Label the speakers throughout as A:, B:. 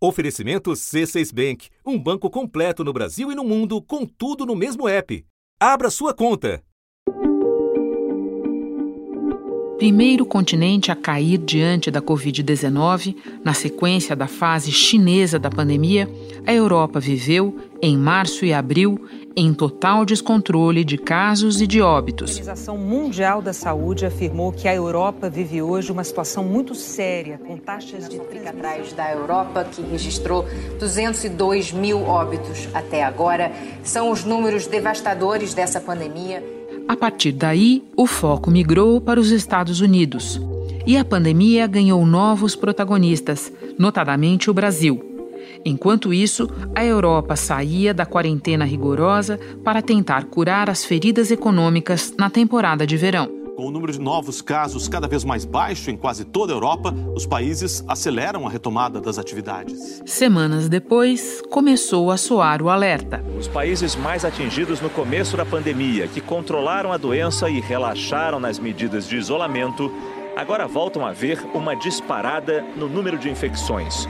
A: Oferecimento C6 Bank, um banco completo no Brasil e no mundo, com tudo no mesmo app. Abra sua conta.
B: Primeiro continente a cair diante da Covid-19, na sequência da fase chinesa da pandemia, a Europa viveu, em março e abril, em total descontrole de casos e de óbitos.
C: A Organização Mundial da Saúde afirmou que a Europa vive hoje uma situação muito séria, com taxas de.
D: Fica atrás da Europa, que registrou 202 mil óbitos até agora. São os números devastadores dessa pandemia.
B: A partir daí, o foco migrou para os Estados Unidos. E a pandemia ganhou novos protagonistas, notadamente o Brasil. Enquanto isso, a Europa saía da quarentena rigorosa para tentar curar as feridas econômicas na temporada de verão.
E: Com o número de novos casos cada vez mais baixo em quase toda a Europa, os países aceleram a retomada das atividades.
B: Semanas depois, começou a soar o alerta.
F: Os países mais atingidos no começo da pandemia, que controlaram a doença e relaxaram nas medidas de isolamento, agora voltam a ver uma disparada no número de infecções.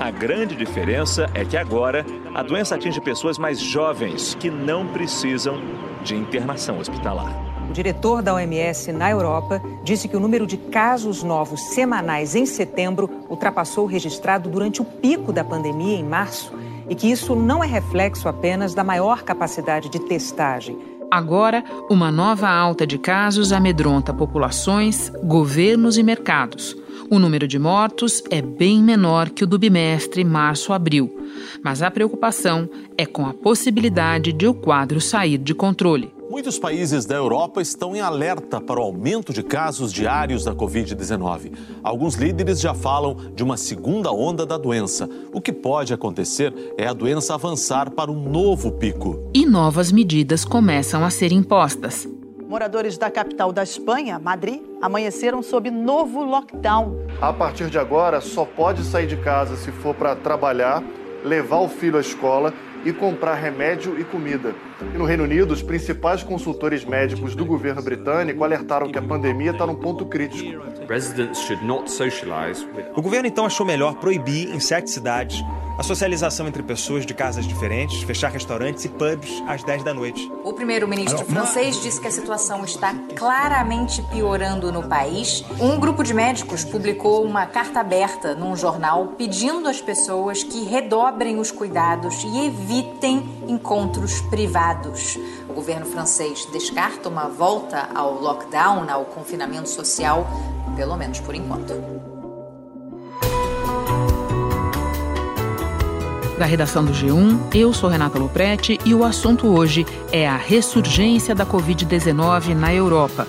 F: A grande diferença é que agora a doença atinge pessoas mais jovens que não precisam de internação hospitalar.
C: O diretor da OMS na Europa disse que o número de casos novos semanais em setembro ultrapassou o registrado durante o pico da pandemia em março e que isso não é reflexo apenas da maior capacidade de testagem.
B: Agora, uma nova alta de casos amedronta populações, governos e mercados. O número de mortos é bem menor que o do bimestre março-abril, mas a preocupação é com a possibilidade de o quadro sair de controle.
E: Muitos países da Europa estão em alerta para o aumento de casos diários da Covid-19. Alguns líderes já falam de uma segunda onda da doença. O que pode acontecer é a doença avançar para um novo pico.
B: E novas medidas começam a ser impostas.
G: Moradores da capital da Espanha, Madrid, amanheceram sob novo lockdown.
H: A partir de agora, só pode sair de casa se for para trabalhar, levar o filho à escola e comprar remédio e comida. E no Reino Unido, os principais consultores médicos do governo britânico alertaram que a pandemia está num ponto crítico.
I: O governo então achou melhor proibir em sete cidades a socialização entre pessoas de casas diferentes, fechar restaurantes e pubs às 10 da noite.
D: O primeiro-ministro francês disse que a situação está claramente piorando no país. Um grupo de médicos publicou uma carta aberta num jornal pedindo às pessoas que redobrem os cuidados e evitem encontros privados. O governo francês descarta uma volta ao lockdown, ao confinamento social, pelo menos por enquanto.
B: da redação do G1. Eu sou Renata Loprete e o assunto hoje é a ressurgência da Covid-19 na Europa.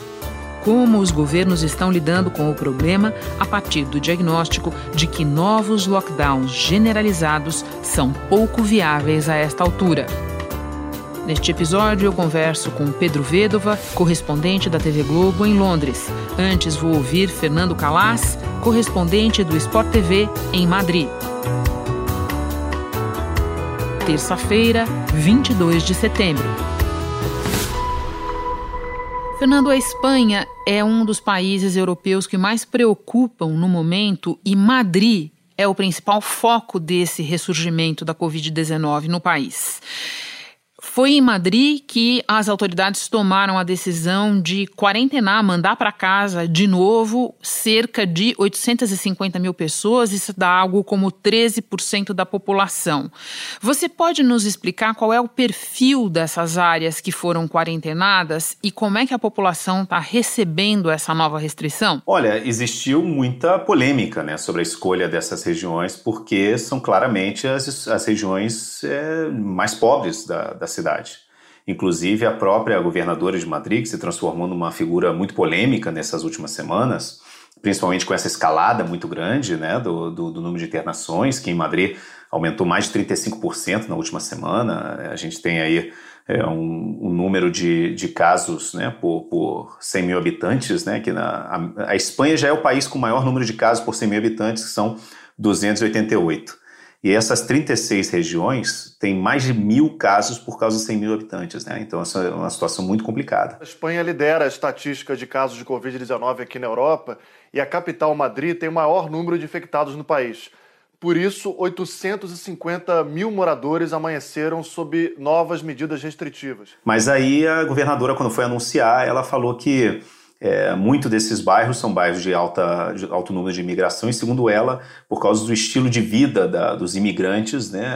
B: Como os governos estão lidando com o problema a partir do diagnóstico de que novos lockdowns generalizados são pouco viáveis a esta altura. Neste episódio, eu converso com Pedro Vedova, correspondente da TV Globo em Londres. Antes, vou ouvir Fernando Calas, correspondente do Sport TV em Madrid terça-feira, 22 de setembro. Fernando, a Espanha é um dos países europeus que mais preocupam no momento e Madrid é o principal foco desse ressurgimento da Covid-19 no país. Foi em Madrid que as autoridades tomaram a decisão de quarentenar, mandar para casa de novo cerca de 850 mil pessoas, isso dá algo como 13% da população. Você pode nos explicar qual é o perfil dessas áreas que foram quarentenadas e como é que a população está recebendo essa nova restrição?
J: Olha, existiu muita polêmica né, sobre a escolha dessas regiões, porque são claramente as, as regiões é, mais pobres da, da cidade cidade. Inclusive, a própria governadora de Madrid, que se transformou numa figura muito polêmica nessas últimas semanas, principalmente com essa escalada muito grande né, do, do, do número de internações, que em Madrid aumentou mais de 35% na última semana. A gente tem aí é, um, um, número de, de casos né, por, por 100 mil habitantes, né, que na, a, a Espanha já é o país com o maior número de casos por 100 mil habitantes, que são 288. E essas 36 regiões têm mais de mil casos por causa de 100 mil habitantes, né? Então, essa é uma situação muito complicada.
H: A Espanha lidera a estatística de casos de Covid-19 aqui na Europa e a capital, Madrid, tem o maior número de infectados no país. Por isso, 850 mil moradores amanheceram sob novas medidas restritivas.
J: Mas aí a governadora, quando foi anunciar, ela falou que é, muito desses bairros são bairros de, alta, de alto número de imigração e, segundo ela, por causa do estilo de vida da, dos imigrantes, né,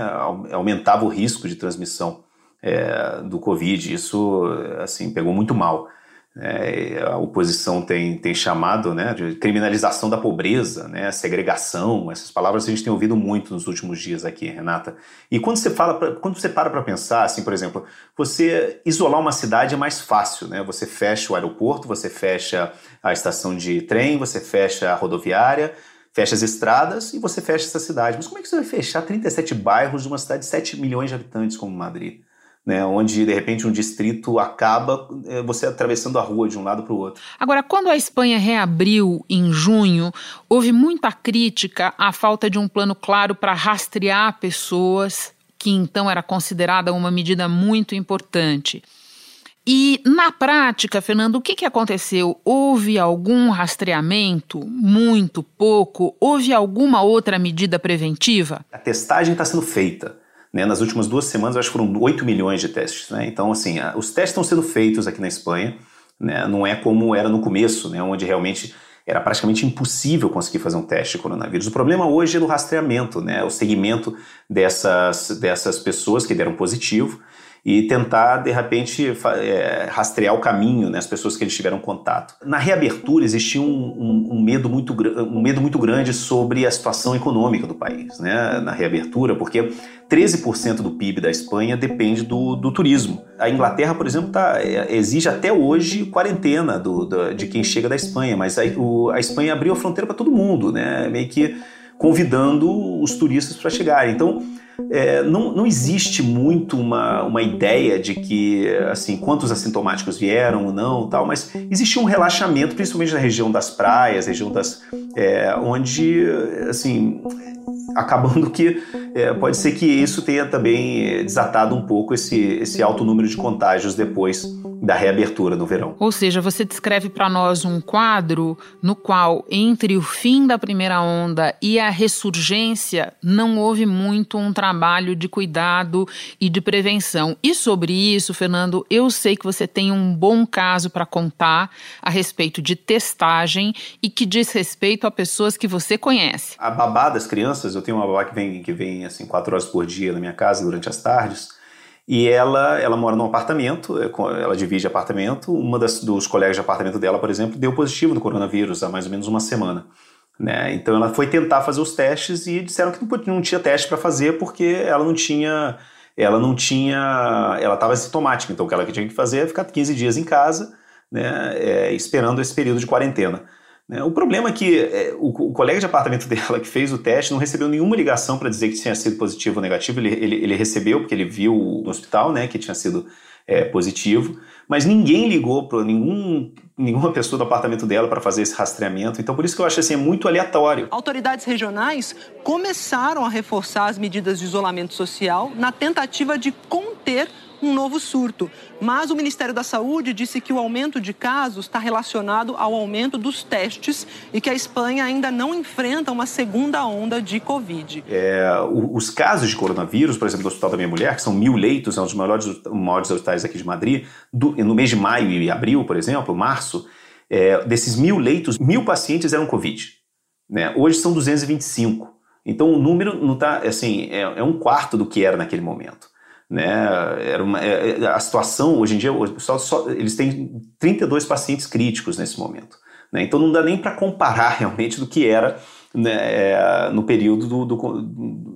J: aumentava o risco de transmissão é, do Covid. Isso assim pegou muito mal. É, a oposição tem, tem chamado né, de criminalização da pobreza, né, segregação, essas palavras a gente tem ouvido muito nos últimos dias aqui, Renata. E quando você fala, pra, quando você para para pensar, assim, por exemplo, você isolar uma cidade é mais fácil, né? Você fecha o aeroporto, você fecha a estação de trem, você fecha a rodoviária, fecha as estradas e você fecha essa cidade. Mas como é que você vai fechar 37 bairros de uma cidade de 7 milhões de habitantes como Madrid? Né, onde de repente um distrito acaba é, você atravessando a rua de um lado para o outro.
B: Agora, quando a Espanha reabriu em junho, houve muita crítica à falta de um plano claro para rastrear pessoas, que então era considerada uma medida muito importante. E na prática, Fernando, o que, que aconteceu? Houve algum rastreamento? Muito pouco? Houve alguma outra medida preventiva?
J: A testagem está sendo feita. Né? Nas últimas duas semanas, acho que foram 8 milhões de testes. Né? Então, assim, os testes estão sendo feitos aqui na Espanha. Né? Não é como era no começo, né? onde realmente era praticamente impossível conseguir fazer um teste de coronavírus. O problema hoje é no rastreamento, né? o segmento dessas, dessas pessoas que deram positivo e tentar, de repente, é, rastrear o caminho, né, as pessoas que eles tiveram contato. Na reabertura existia um, um, um, medo muito, um medo muito grande sobre a situação econômica do país, né, na reabertura, porque 13% do PIB da Espanha depende do, do turismo. A Inglaterra, por exemplo, tá, é, exige até hoje quarentena do, do, de quem chega da Espanha, mas a, o, a Espanha abriu a fronteira para todo mundo, né, meio que convidando os turistas para chegarem. Então, é, não, não existe muito uma, uma ideia de que, assim, quantos assintomáticos vieram ou não tal, mas existe um relaxamento, principalmente na região das praias, região das... É, onde, assim, acabando que é, pode ser que isso tenha também desatado um pouco esse, esse alto número de contágios depois da reabertura no verão.
B: Ou seja, você descreve para nós um quadro no qual, entre o fim da primeira onda e a ressurgência, não houve muito um trabalho de cuidado e de prevenção. E sobre isso, Fernando, eu sei que você tem um bom caso para contar a respeito de testagem e que diz respeito a pessoas que você conhece.
J: A babá das crianças, eu tenho uma babá que vem, que vem assim quatro horas por dia na minha casa durante as tardes. E ela, ela mora num apartamento, é, ela divide apartamento. Uma das, dos colegas de apartamento dela, por exemplo, deu positivo no coronavírus há mais ou menos uma semana. Né? Então ela foi tentar fazer os testes e disseram que não, não tinha teste para fazer porque ela não tinha, ela não tinha, ela estava sintomática. Então o que ela tinha que fazer é ficar 15 dias em casa, né, é, esperando esse período de quarentena. Né? O problema é que é, o, colega de apartamento dela que fez o teste não recebeu nenhuma ligação para dizer que tinha sido positivo ou negativo. Ele, ele, ele, recebeu, porque ele viu no hospital né, que tinha sido é, positivo, mas ninguém ligou para nenhum, nenhuma pessoa do apartamento dela para fazer esse rastreamento. Então, por isso que eu acho assim, é muito aleatório.
G: Autoridades regionais começaram a reforçar as medidas de isolamento social na tentativa de conter um novo surto. Mas o Ministério da Saúde disse que o aumento de casos está relacionado ao aumento dos testes e que a Espanha ainda não enfrenta uma segunda onda de Covid.
J: É, os casos de coronavírus, por exemplo, do Hospital da Minha Mulher, que são mil leitos, é um dos maiores, maiores hospitais aqui de Madrid, do, no mês de maio e abril, por exemplo, março, é, desses mil leitos, mil pacientes eram Covid. Né? Hoje são 225. Então o número não tá, assim, é, é um quarto do que era naquele momento. Né? Era uma, é, é, a situação, hoje em dia, só, só, eles têm 32 pacientes críticos nesse momento. Né? Então não dá nem para comparar realmente do que era né, é, no período do, do,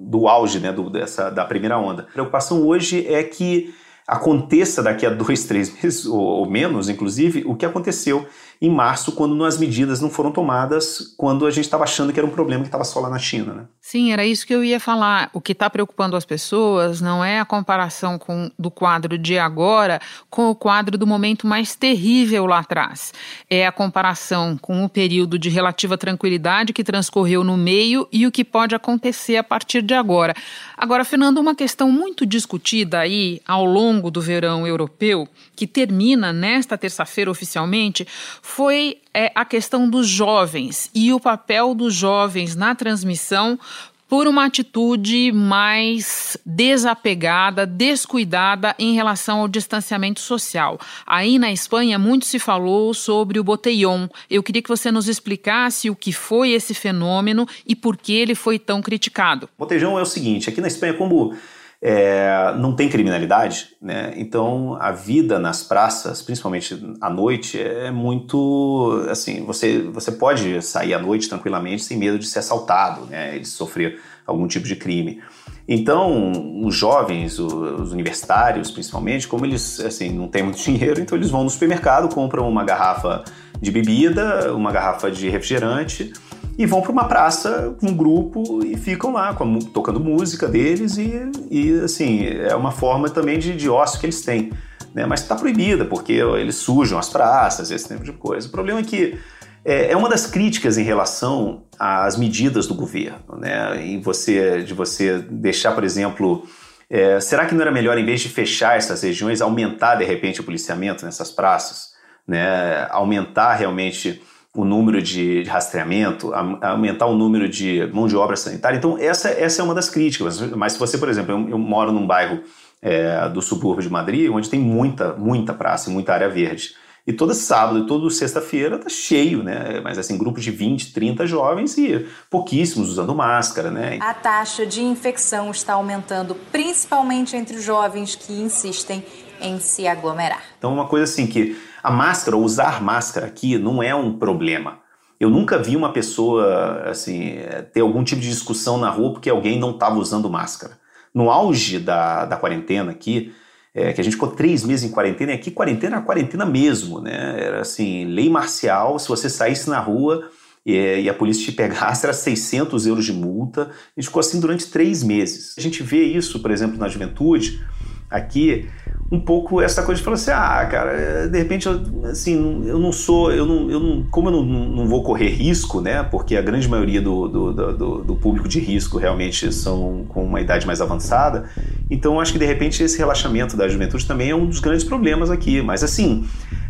J: do auge né, do, dessa, da primeira onda. A preocupação hoje é que aconteça daqui a dois, três meses, ou, ou menos, inclusive, o que aconteceu em março, quando as medidas não foram tomadas, quando a gente estava achando que era um problema que estava só lá na China. Né?
B: Sim, era isso que eu ia falar. O que está preocupando as pessoas não é a comparação com, do quadro de agora com o quadro do momento mais terrível lá atrás. É a comparação com o período de relativa tranquilidade que transcorreu no meio e o que pode acontecer a partir de agora. Agora, Fernando, uma questão muito discutida aí ao longo do verão europeu, que termina nesta terça-feira oficialmente, foi é, a questão dos jovens e o papel dos jovens na transmissão por uma atitude mais desapegada, descuidada em relação ao distanciamento social. Aí na Espanha muito se falou sobre o botellón. Eu queria que você nos explicasse o que foi esse fenômeno e por que ele foi tão criticado.
J: Botellón é o seguinte, aqui na Espanha como é, não tem criminalidade, né? Então a vida nas praças, principalmente à noite, é muito assim. Você você pode sair à noite tranquilamente sem medo de ser assaltado, né? De sofrer algum tipo de crime. Então os jovens, os universitários, principalmente, como eles assim não têm muito dinheiro, então eles vão no supermercado, compram uma garrafa de bebida, uma garrafa de refrigerante e vão para uma praça com um grupo e ficam lá com, tocando música deles e, e assim é uma forma também de, de ócio que eles têm, né? Mas está proibida porque eles sujam as praças, esse tipo de coisa. O problema é que é, é uma das críticas em relação às medidas do governo, né? Em você de você deixar, por exemplo, é, será que não era melhor, em vez de fechar essas regiões, aumentar de repente o policiamento nessas praças? Né? Aumentar realmente o número de, rastreamento, aumentar o número de mão de obra sanitária. Então, essa, essa é uma das críticas. Mas se você, por exemplo, eu, eu moro num bairro é, do subúrbio de Madrid, onde tem muita, muita praça e muita área verde. E todo sábado e toda sexta-feira tá cheio, né? Mas assim, grupos de 20, 30 jovens e pouquíssimos usando máscara, né?
D: A taxa de infecção está aumentando, principalmente entre os jovens que insistem em se aglomerar.
J: Então, uma coisa assim que a máscara, usar máscara aqui não é um problema. Eu nunca vi uma pessoa assim ter algum tipo de discussão na rua porque alguém não estava usando máscara. No auge da, da quarentena aqui, é, que a gente ficou três meses em quarentena, e aqui quarentena era quarentena mesmo, né? Era assim, lei marcial, se você saísse na rua e, e, a polícia te pegasse, era 600 euros de multa. A gente ficou assim durante três meses. A gente vê isso, por exemplo, na juventude, aqui, um pouco essa coisa de falar assim, ah, cara, de repente, eu, assim, eu não sou, eu não, eu não como eu não, não vou correr risco, né, porque a grande maioria do, do, do, do, público de risco realmente são com uma idade mais avançada, então acho que de repente esse relaxamento da juventude também é um dos grandes problemas aqui, mas assim,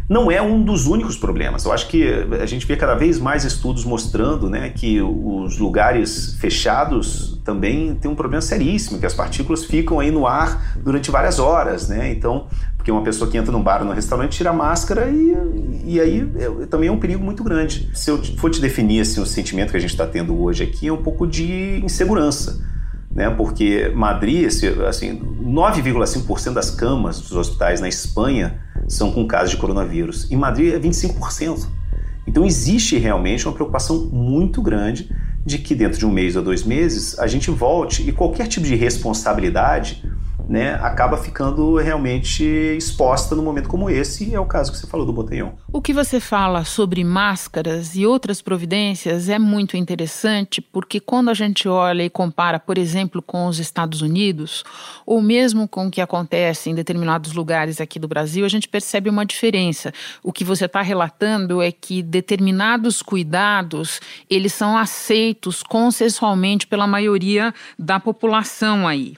J: não é um dos únicos problemas. Eu acho que a gente vê cada vez mais estudos mostrando né, que os lugares fechados também têm um problema seríssimo, que as partículas ficam aí no ar durante várias horas. Né? Então, porque uma pessoa que entra num bar ou num restaurante tira a máscara e, e aí é, também é um perigo muito grande. Se eu for te definir assim, o sentimento que a gente está tendo hoje aqui é um pouco de insegurança. Né, porque Madrid, assim, 9,5% das camas dos hospitais na Espanha são com casos de coronavírus. Em Madrid é 25%. Então existe realmente uma preocupação muito grande de que dentro de um mês ou dois meses a gente volte e qualquer tipo de responsabilidade né, acaba ficando realmente exposta num momento como esse, e é o caso que você falou do Botelhão.
B: O que você fala sobre máscaras e outras providências é muito interessante, porque quando a gente olha e compara, por exemplo, com os Estados Unidos, ou mesmo com o que acontece em determinados lugares aqui do Brasil, a gente percebe uma diferença. O que você está relatando é que determinados cuidados, eles são aceitos consensualmente pela maioria da população aí.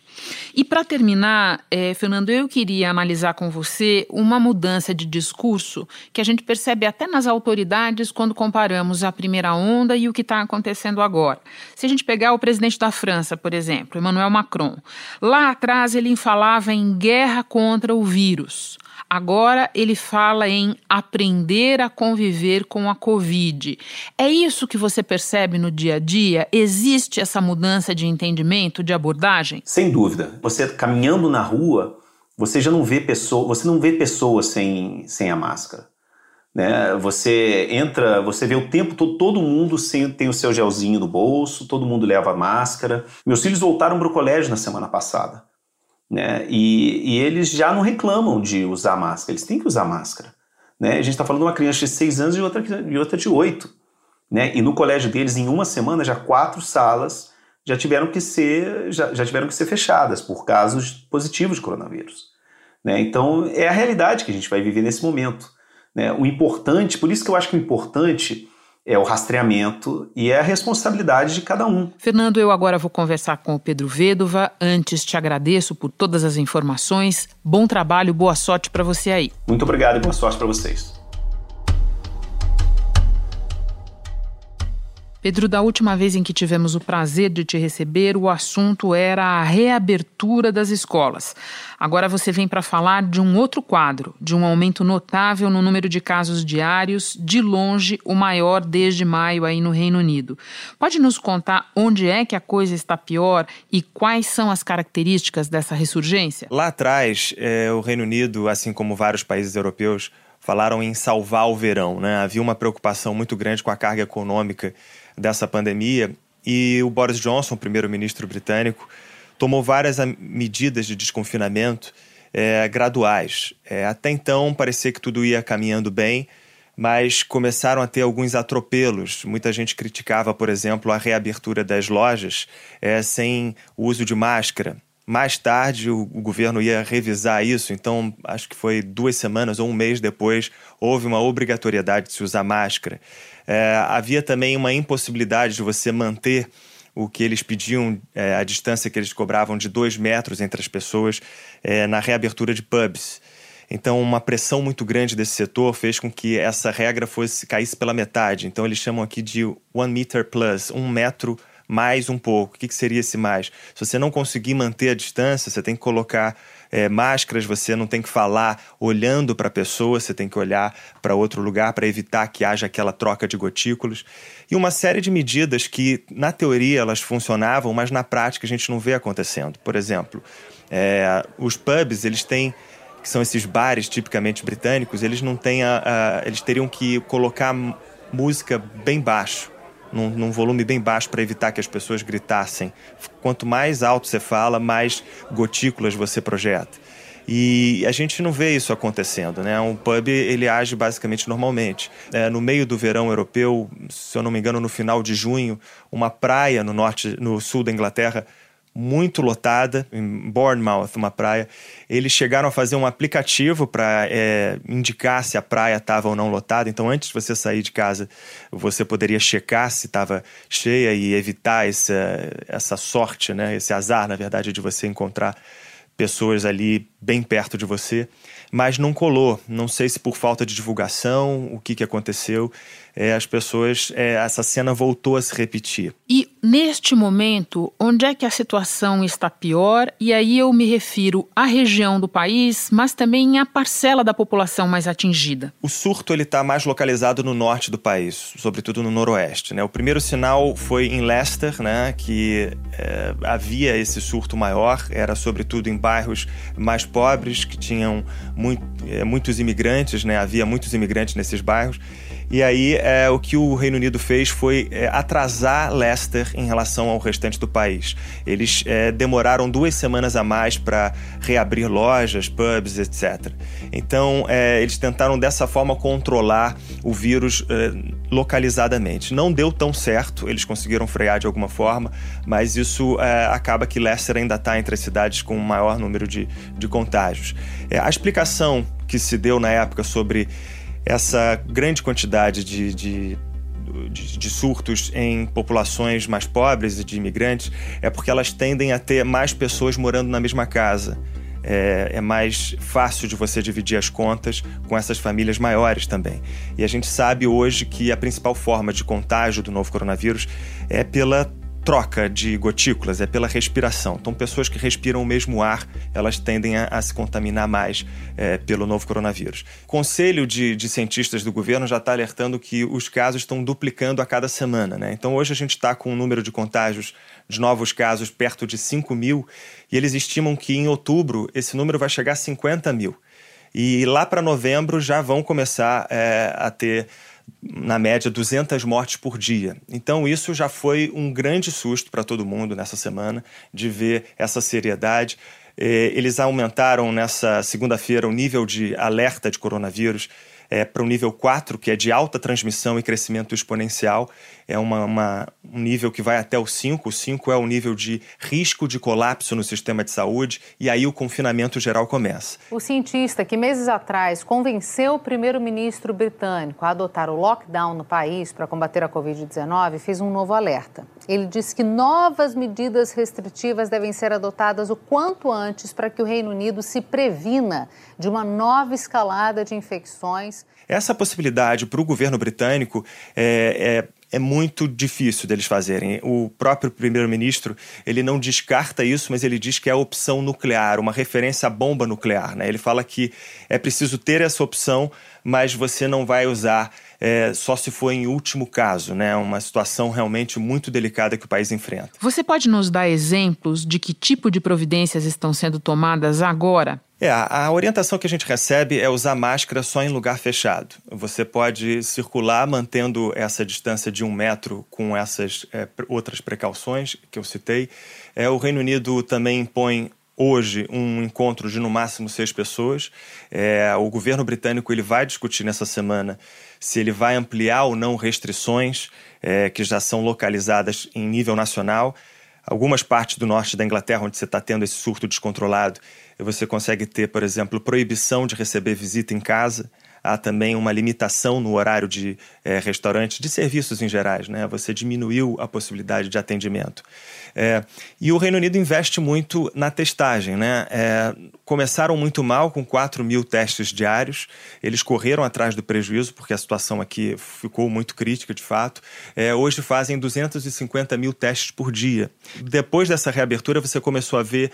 B: E para terminar, é, Fernando, eu queria analisar com você uma mudança de discurso que a gente percebe até nas autoridades quando comparamos a primeira onda e o que está acontecendo agora. Se a gente pegar o presidente da França, por exemplo, Emmanuel Macron, lá atrás ele falava em guerra contra o vírus. Agora ele fala em aprender a conviver com a Covid. É isso que você percebe no dia a dia? Existe essa mudança de entendimento, de abordagem?
J: Sem dúvida. Você caminhando na rua, você já não vê pessoa, você não vê pessoas sem, sem a máscara. Né? Você entra, você vê o tempo todo, todo mundo sem, tem o seu gelzinho no bolso, todo mundo leva máscara. Meus filhos voltaram para o colégio na semana passada. Né? E, e, eles já não reclamam de usar máscara, eles têm que usar máscara. Né? A gente está falando de uma criança de 6 anos e outra, e outra de 8. Né? E no colégio deles, em uma semana, já quatro salas já tiveram que ser, já, já tiveram que ser fechadas por casos positivos de coronavírus. Né? Então é a realidade que a gente vai viver nesse momento. Né? O importante, por isso que eu acho que o importante é o rastreamento e é a responsabilidade de cada um.
B: Fernando, eu agora vou conversar com o Pedro Vedova. Antes, te agradeço por todas as informações. Bom trabalho, boa sorte para você aí.
J: Muito obrigado e boa sorte para vocês.
B: Pedro, da última vez em que tivemos o prazer de te receber, o assunto era a reabertura das escolas. Agora você vem para falar de um outro quadro, de um aumento notável no número de casos diários, de longe o maior desde maio aí no Reino Unido. Pode nos contar onde é que a coisa está pior e quais são as características dessa ressurgência?
I: Lá atrás, é, o Reino Unido, assim como vários países europeus, falaram em salvar o verão. Né? Havia uma preocupação muito grande com a carga econômica dessa pandemia e o Boris Johnson, primeiro-ministro britânico, tomou várias medidas de desconfinamento é, graduais. É, até então parecia que tudo ia caminhando bem, mas começaram a ter alguns atropelos. Muita gente criticava, por exemplo, a reabertura das lojas é, sem o uso de máscara. Mais tarde, o, o, governo ia revisar isso, então acho que foi duas semanas ou um mês depois, houve uma obrigatoriedade de se usar máscara. É, havia também uma impossibilidade de você manter o que eles pediam, é, a distância que eles cobravam de dois metros entre as pessoas é, na reabertura de pubs. Então, uma pressão muito grande desse setor fez com que essa regra fosse caísse pela metade. Então, eles chamam aqui de one meter plus, um metro mais um pouco. O que, que seria esse mais? Se você não conseguir manter a distância, você tem que colocar é, máscaras, você não tem que falar olhando para a pessoa, você tem que olhar para outro lugar para evitar que haja aquela troca de gotículos. E uma série de medidas que, na teoria, elas funcionavam, mas na prática a gente não vê acontecendo. Por exemplo, é, os pubs, eles têm que são esses bares tipicamente britânicos, eles não têm a, a eles teriam que colocar música bem baixo num, num volume bem baixo para evitar que as pessoas gritassem. Quanto mais alto você fala, mais gotículas você projeta. E a gente não vê isso acontecendo, né? Um pub ele age basicamente normalmente. É, no meio do verão europeu, se eu não me engano, no final de junho, uma praia no norte, no sul da Inglaterra muito lotada, em Bournemouth, uma praia. Eles chegaram a fazer um aplicativo para é, indicar se a praia estava ou não lotada. Então, antes de você sair de casa, você poderia checar se estava cheia e evitar essa, essa sorte, né? esse azar, na verdade, de você encontrar pessoas ali bem perto de você. Mas não colou. Não sei se por falta de divulgação, o que, que aconteceu é, as pessoas, é, essa cena voltou a se repetir.
B: E neste momento, onde é que a situação está pior? E aí eu me refiro à região do país, mas também à parcela da população mais atingida.
I: O surto ele está mais localizado no norte do país, sobretudo no noroeste. Né? O primeiro sinal foi em Leicester, né, que é, havia esse surto maior, era sobretudo em bairros mais pobres que tinham muito, é, muitos imigrantes, né? havia muitos imigrantes nesses bairros. E aí é, o que o Reino Unido fez foi é, atrasar Leicester em relação ao restante do país. Eles é, demoraram duas semanas a mais para reabrir lojas, pubs, etc. Então é, eles tentaram dessa forma controlar o vírus é, localizadamente. Não deu tão certo, eles conseguiram frear de alguma forma, mas isso é, acaba que Leicester ainda está entre as cidades com o maior número de, de contágios. a explicação que se deu na época sobre essa grande quantidade de, de de, de, surtos em populações mais pobres e de imigrantes é porque elas tendem a ter mais pessoas morando na mesma casa. É, é, mais fácil de você dividir as contas com essas famílias maiores também. E a gente sabe hoje que a principal forma de contágio do novo coronavírus é pela troca de gotículas, é pela respiração. Então, pessoas que respiram o mesmo ar, elas tendem a, a se contaminar mais é, pelo novo coronavírus. O Conselho de, de cientistas do governo já está alertando que os casos estão duplicando a cada semana. Né? Então, hoje a gente está com um número de contágios de novos casos perto de 5 mil e eles estimam que em outubro esse número vai chegar a 50 mil. E lá para novembro já vão começar é, a ter na média, 200 mortes por dia. Então, isso já foi um grande susto para todo mundo nessa semana, de ver essa seriedade. Eh, eles aumentaram nessa segunda-feira o nível de alerta de coronavírus é, para o nível 4, que é de alta transmissão e crescimento exponencial. É uma, uma, um nível que vai até o 5. O 5 é o nível de risco de colapso no sistema de saúde, e aí o confinamento geral começa.
K: O cientista que meses atrás convenceu o primeiro-ministro britânico a adotar o lockdown no país para combater a Covid-19 fez um novo alerta. Ele disse que novas medidas restritivas devem ser adotadas o quanto antes para que o Reino Unido se previna de uma nova escalada de infecções
I: essa possibilidade para o governo britânico é, é é muito difícil deles fazerem. O próprio primeiro-ministro ele não descarta isso, mas ele diz que é a opção nuclear, uma referência à bomba nuclear. Né? Ele fala que é preciso ter essa opção, mas você não vai usar é, só se for em último caso, né? Uma situação realmente muito delicada que o país enfrenta.
B: Você pode nos dar exemplos de que tipo de providências estão sendo tomadas agora?
I: É, a orientação que a gente recebe é usar máscara só em lugar fechado. Você pode circular mantendo essa distância de um metro com essas é, outras precauções que eu citei. É, o Reino Unido também impõe hoje um encontro de no máximo seis pessoas. É, o governo britânico ele vai discutir nessa semana se ele vai ampliar ou não restrições é, que já são localizadas em nível nacional. Algumas partes do norte da Inglaterra, onde você está tendo esse surto descontrolado, você consegue ter, por exemplo, proibição de receber visita em casa. Há também uma limitação no horário de é, restaurantes, de serviços em gerais. Né? Você diminuiu a possibilidade de atendimento. É, e o Reino Unido investe muito na testagem. Né? É, começaram muito mal com 4 mil testes diários, eles correram atrás do prejuízo, porque a situação aqui ficou muito crítica de fato. É, hoje fazem 250 mil testes por dia. Depois dessa reabertura, você começou a ver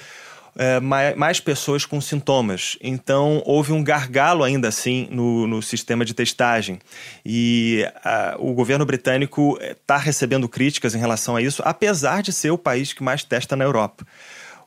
I: é, mais, mais, pessoas com sintomas. Então, houve um gargalo ainda assim no, no sistema de testagem. E a, o governo britânico está recebendo críticas em relação a isso, apesar de ser o país que mais testa na Europa.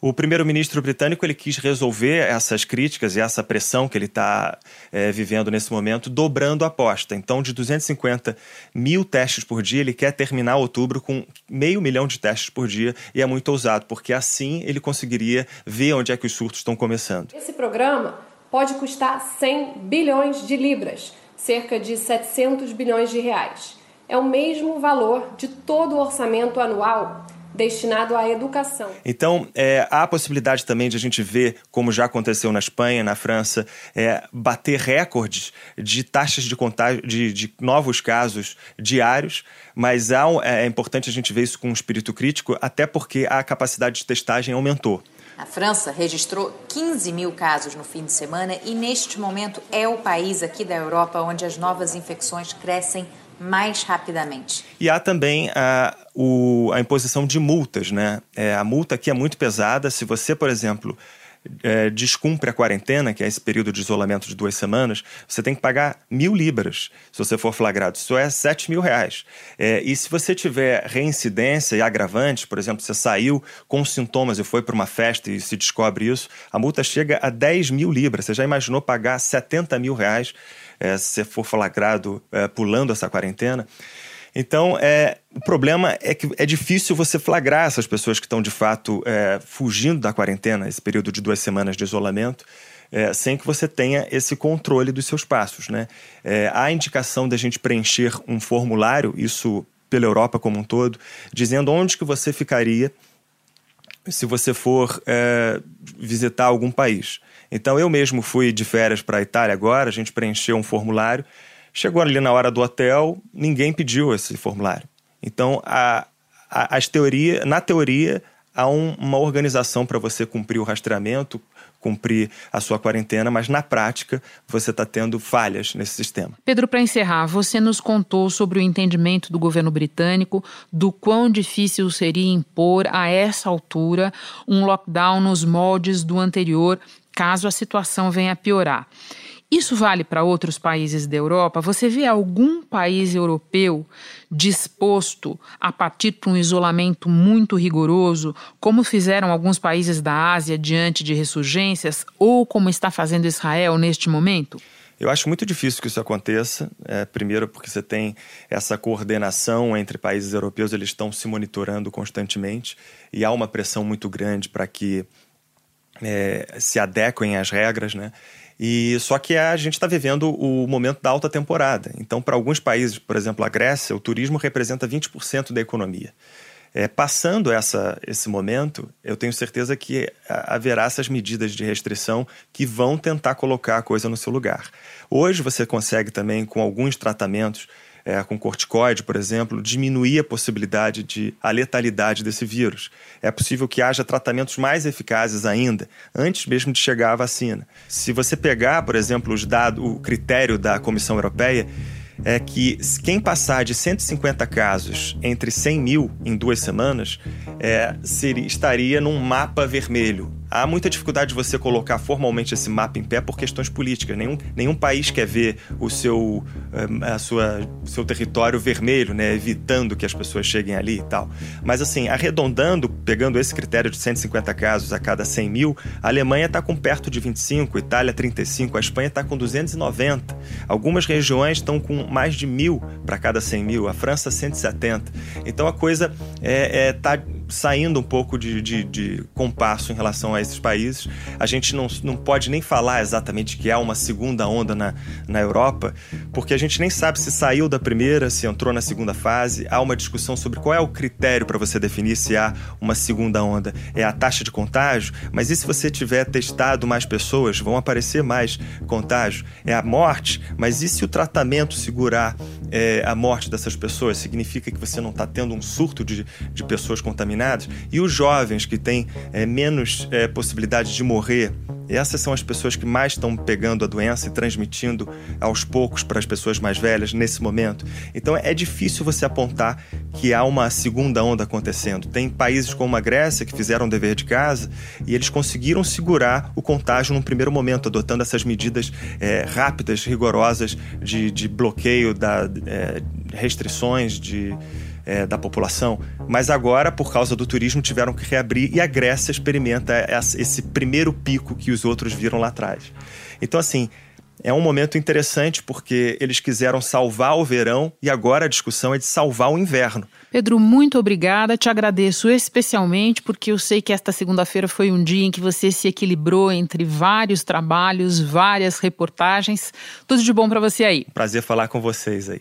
I: O primeiro-ministro britânico ele quis resolver essas críticas e essa pressão que ele está é, vivendo nesse momento, dobrando a aposta. Então, de 250 mil testes por dia, ele quer terminar outubro com meio milhão de testes por dia e é muito ousado, porque assim ele conseguiria ver onde é que os surtos estão começando.
L: Esse programa pode custar 100 bilhões de libras, cerca de 700 bilhões de reais. É o mesmo valor de todo o orçamento anual destinado à educação.
I: Então, é, há a possibilidade também de a gente ver, como já aconteceu na Espanha, na França, é, bater recordes de taxas de contágio, de, de novos casos diários, mas há, é, é importante a gente ver isso com um espírito crítico, até porque a capacidade de testagem aumentou.
D: A França registrou 15 mil casos no fim de semana e, neste momento, é o país aqui da Europa onde as novas infecções crescem mais rapidamente.
I: E há também a, o, a imposição de multas, né? É, a multa aqui é muito pesada. Se você, por exemplo, é, descumpre a quarentena, que é esse período de isolamento de duas semanas, você tem que pagar mil libras se você for flagrado. Isso é sete mil reais. É, e se você tiver reincidência e agravantes, por exemplo, você saiu com sintomas e foi para uma festa e se descobre isso, a multa chega a 10 mil libras. Você já imaginou pagar 70 mil reais é, se você for flagrado é, pulando essa quarentena? Então, é, o problema é que é difícil você flagrar essas pessoas que estão de fato é, fugindo da quarentena, esse período de duas semanas de isolamento, é, sem que você tenha esse controle dos seus passos. Né? É, há indicação da gente preencher um formulário, isso pela Europa como um todo, dizendo onde que você ficaria se você for é, visitar algum país. Então, eu mesmo fui de férias para a Itália agora, a gente preencheu um formulário Chegou ali na hora do hotel, ninguém pediu esse formulário. Então, a, a, as teoria, na teoria, há um, uma organização para você cumprir o rastreamento, cumprir a sua quarentena, mas na prática você está tendo falhas nesse sistema.
B: Pedro, para encerrar, você nos contou sobre o entendimento do governo britânico do quão difícil seria impor a essa altura um lockdown nos moldes do anterior, caso a situação venha a piorar. Isso vale para outros países da Europa? Você vê algum país europeu disposto a partir para um isolamento muito rigoroso, como fizeram alguns países da Ásia diante de ressurgências, ou como está fazendo Israel neste momento?
I: Eu acho muito difícil que isso aconteça. É, primeiro, porque você tem essa coordenação entre países europeus, eles estão se monitorando constantemente e há uma pressão muito grande para que é, se adequem às regras, né? E só que a gente está vivendo o momento da alta temporada. Então, para alguns países, por exemplo, a Grécia, o turismo representa 20% da economia. É, passando essa, esse momento, eu tenho certeza que haverá essas medidas de restrição que vão tentar colocar a coisa no seu lugar. Hoje você consegue também, com alguns tratamentos, é, com corticoide, por exemplo, diminuir a possibilidade de a letalidade desse vírus. É possível que haja tratamentos mais eficazes ainda, antes mesmo de chegar à vacina. Se você pegar, por exemplo, os dados, o critério da Comissão Europeia, é que quem passar de 150 casos entre 100 mil em duas semanas é, seria, estaria num mapa vermelho. Há muita dificuldade de você colocar formalmente esse mapa em pé por questões políticas. Nenhum, nenhum país quer ver o seu, eh, a sua, seu território vermelho, né, evitando que as pessoas cheguem ali e tal. Mas, assim, arredondando, pegando esse critério de 150 casos a cada 100 mil, a Alemanha está com perto de 25, Itália 35, a Espanha está com 290. Algumas regiões estão com mais de mil para cada 100 mil, a França 170. Então a coisa está é, é, tá saindo um pouco de, de, de, compasso em relação a esses países. A gente não, não pode nem falar exatamente que há uma segunda onda na, na Europa, porque a gente nem sabe se saiu da primeira, se entrou na segunda fase. Há uma discussão sobre qual é o critério para você definir se há uma segunda onda. É a taxa de contágio, mas e se você tiver testado mais pessoas, vão aparecer mais contágio? É a morte, mas e se o tratamento segurar é, a morte dessas pessoas? Significa que você não está tendo um surto de, de pessoas contaminadas? E os jovens que têm é, menos é, possibilidade de morrer essas são as pessoas que mais estão pegando a doença e transmitindo aos poucos para as pessoas mais velhas nesse momento. Então é difícil você apontar que há uma segunda onda acontecendo. Tem países como a Grécia que fizeram o dever de casa e eles conseguiram segurar o contágio num primeiro momento, adotando essas medidas é, rápidas, rigorosas de, de bloqueio da restrições de é, da população, mas agora, por causa do turismo, tiveram que reabrir e a Grécia experimenta esse primeiro pico que os outros viram lá atrás. Então, assim, é um momento interessante porque eles quiseram salvar o verão e agora a discussão é de salvar o inverno.
B: Pedro, muito obrigada. Te agradeço especialmente porque eu sei que esta segunda-feira foi um dia em que você se equilibrou entre vários trabalhos, várias reportagens. Tudo de bom para você aí.
I: Prazer falar com vocês aí.